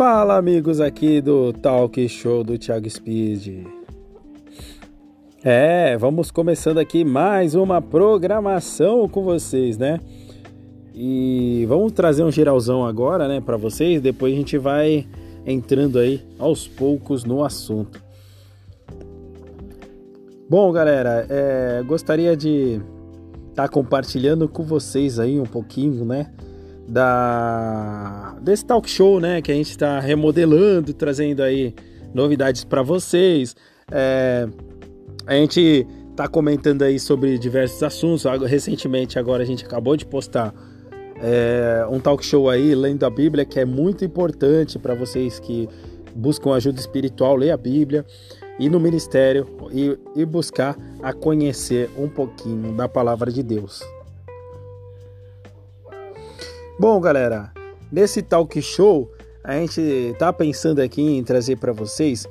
Fala, amigos aqui do Talk Show do Thiago Speed. É, vamos começando aqui mais uma programação com vocês, né? E vamos trazer um geralzão agora, né, para vocês. Depois a gente vai entrando aí aos poucos no assunto. Bom, galera, é, gostaria de estar tá compartilhando com vocês aí um pouquinho, né? Da desse talk show, né, que a gente está remodelando, trazendo aí novidades para vocês. É, a gente está comentando aí sobre diversos assuntos. Recentemente, agora a gente acabou de postar é, um talk show aí lendo a Bíblia que é muito importante para vocês que buscam ajuda espiritual, ler a Bíblia e no ministério e, e buscar a conhecer um pouquinho da palavra de Deus. Bom, galera, nesse talk show a gente tá pensando aqui em trazer para vocês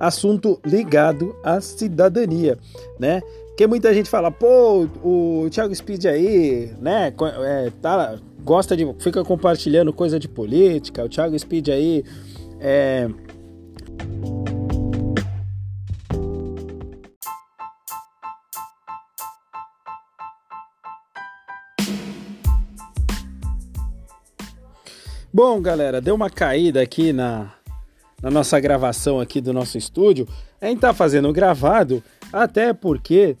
assunto ligado à cidadania, né? Que muita gente fala, pô, o Thiago Speed aí, né, é, tá, gosta de, fica compartilhando coisa de política, o Thiago Speed aí é, Bom, galera, deu uma caída aqui na, na nossa gravação aqui do nosso estúdio. A gente tá fazendo gravado, até porque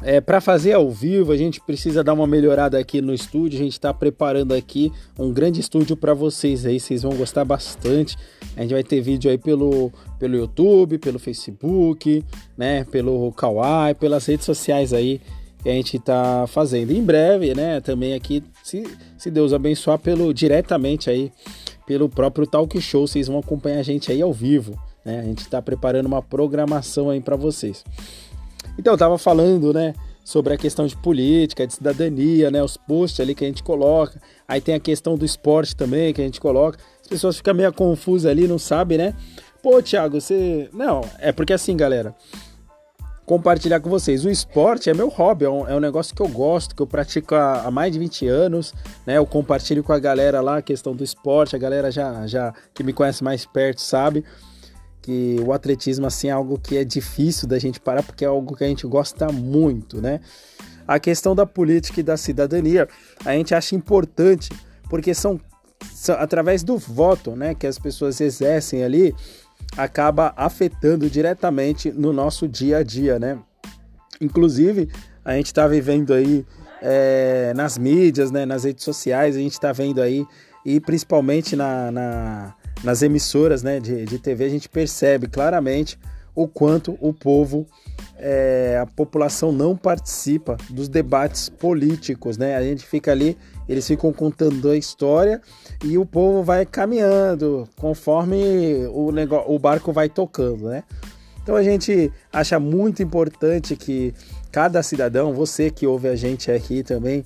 é, para fazer ao vivo a gente precisa dar uma melhorada aqui no estúdio. A gente está preparando aqui um grande estúdio para vocês aí, vocês vão gostar bastante. A gente vai ter vídeo aí pelo, pelo YouTube, pelo Facebook, né, pelo Kawaii, pelas redes sociais aí que a gente está fazendo. Em breve, né, também aqui, se, se Deus abençoar, pelo diretamente aí, pelo próprio Talk Show, vocês vão acompanhar a gente aí ao vivo, né? A gente está preparando uma programação aí para vocês. Então, eu tava falando, né, sobre a questão de política, de cidadania, né, os posts ali que a gente coloca. Aí tem a questão do esporte também que a gente coloca. As pessoas ficam meio confusas ali, não sabem, né? Pô, Thiago, você. Não, é porque assim, galera compartilhar com vocês. O esporte é meu hobby, é um, é um negócio que eu gosto, que eu pratico há, há, mais de 20 anos, né? Eu compartilho com a galera lá a questão do esporte, a galera já, já que me conhece mais perto sabe que o atletismo assim é algo que é difícil da gente parar porque é algo que a gente gosta muito, né? A questão da política e da cidadania, a gente acha importante porque são, são através do voto, né, que as pessoas exercem ali, acaba afetando diretamente no nosso dia a dia, né? Inclusive, a gente está vivendo aí é, nas mídias, né, nas redes sociais, a gente está vendo aí, e principalmente na, na, nas emissoras né, de, de TV, a gente percebe claramente o quanto o povo, é, a população não participa dos debates políticos, né? A gente fica ali eles ficam contando a história e o povo vai caminhando conforme o, negócio, o barco vai tocando, né? Então a gente acha muito importante que cada cidadão, você que ouve a gente aqui também,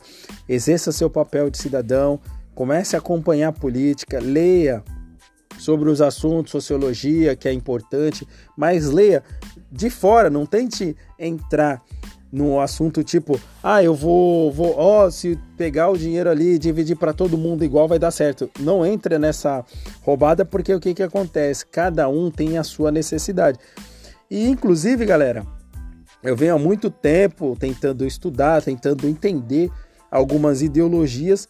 exerça seu papel de cidadão, comece a acompanhar a política, leia sobre os assuntos, sociologia, que é importante, mas leia de fora, não tente entrar no assunto tipo, ah, eu vou, vou, ó, oh, se pegar o dinheiro ali e dividir para todo mundo igual vai dar certo. Não entre nessa roubada porque o que que acontece? Cada um tem a sua necessidade. E inclusive, galera, eu venho há muito tempo tentando estudar, tentando entender algumas ideologias.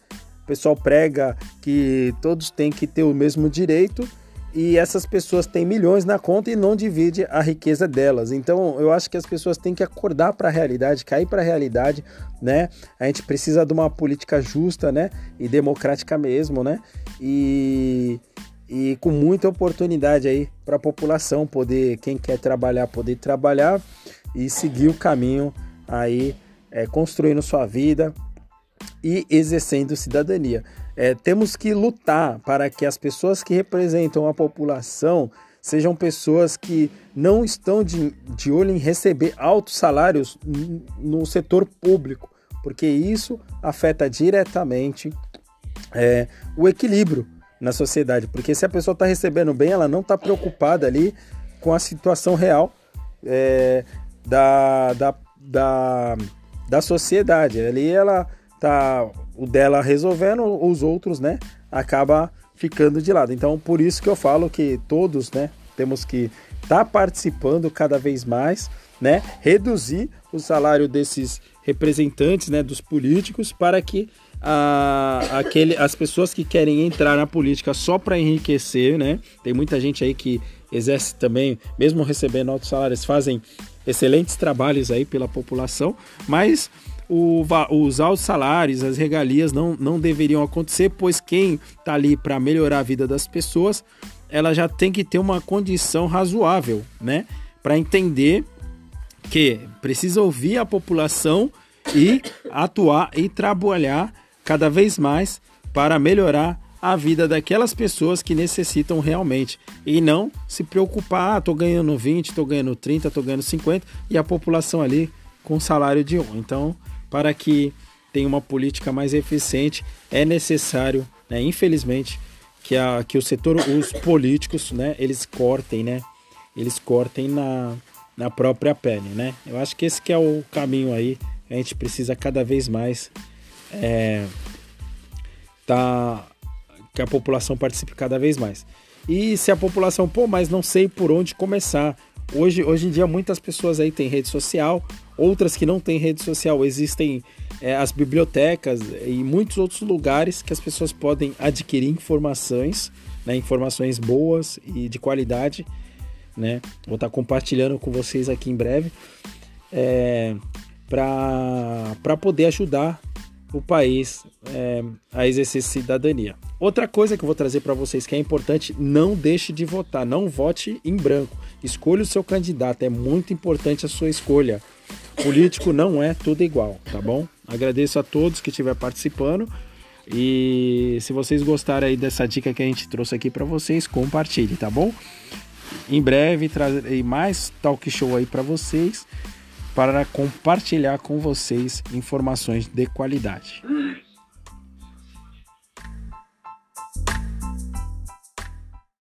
Pessoal prega que todos têm que ter o mesmo direito e essas pessoas têm milhões na conta e não divide a riqueza delas. Então, eu acho que as pessoas têm que acordar para a realidade, cair para a realidade, né? A gente precisa de uma política justa, né? E democrática mesmo, né? E, e com muita oportunidade aí para a população poder, quem quer trabalhar, poder trabalhar e seguir o caminho aí, é, construindo sua vida e exercendo cidadania. É, temos que lutar para que as pessoas que representam a população sejam pessoas que não estão de, de olho em receber altos salários no setor público, porque isso afeta diretamente é, o equilíbrio na sociedade. Porque se a pessoa está recebendo bem, ela não está preocupada ali com a situação real é, da, da, da, da sociedade. Ali ela tá o dela resolvendo, os outros, né, acaba ficando de lado. Então, por isso que eu falo que todos, né, temos que estar tá participando cada vez mais, né, reduzir o salário desses representantes, né, dos políticos, para que a, aquele, as pessoas que querem entrar na política só para enriquecer, né, tem muita gente aí que exerce também, mesmo recebendo altos salários, fazem excelentes trabalhos aí pela população, mas o, os altos salários, as regalias não, não deveriam acontecer, pois quem está ali para melhorar a vida das pessoas, ela já tem que ter uma condição razoável, né? Para entender que precisa ouvir a população e atuar e trabalhar cada vez mais para melhorar a vida daquelas pessoas que necessitam realmente e não se preocupar, ah, tô ganhando 20, tô ganhando 30, tô ganhando 50 e a população ali com salário de 1. Então, para que tenha uma política mais eficiente, é necessário, né, infelizmente, que, a, que o setor, os políticos, né, eles cortem, né, eles cortem na, na própria pele, né. Eu acho que esse que é o caminho aí, a gente precisa cada vez mais é, tá que a população participe cada vez mais. E se a população, pô, mas não sei por onde começar. Hoje, hoje em dia muitas pessoas aí têm rede social, outras que não têm rede social. Existem é, as bibliotecas e muitos outros lugares que as pessoas podem adquirir informações, né, informações boas e de qualidade. Né? Vou estar compartilhando com vocês aqui em breve é, para poder ajudar o país é, a exercer cidadania. Outra coisa que eu vou trazer para vocês que é importante, não deixe de votar, não vote em branco. Escolha o seu candidato, é muito importante a sua escolha. Político não é tudo igual, tá bom? Agradeço a todos que estiver participando e se vocês gostarem aí dessa dica que a gente trouxe aqui para vocês, compartilhe, tá bom? Em breve trarei mais talk show aí para vocês para compartilhar com vocês informações de qualidade.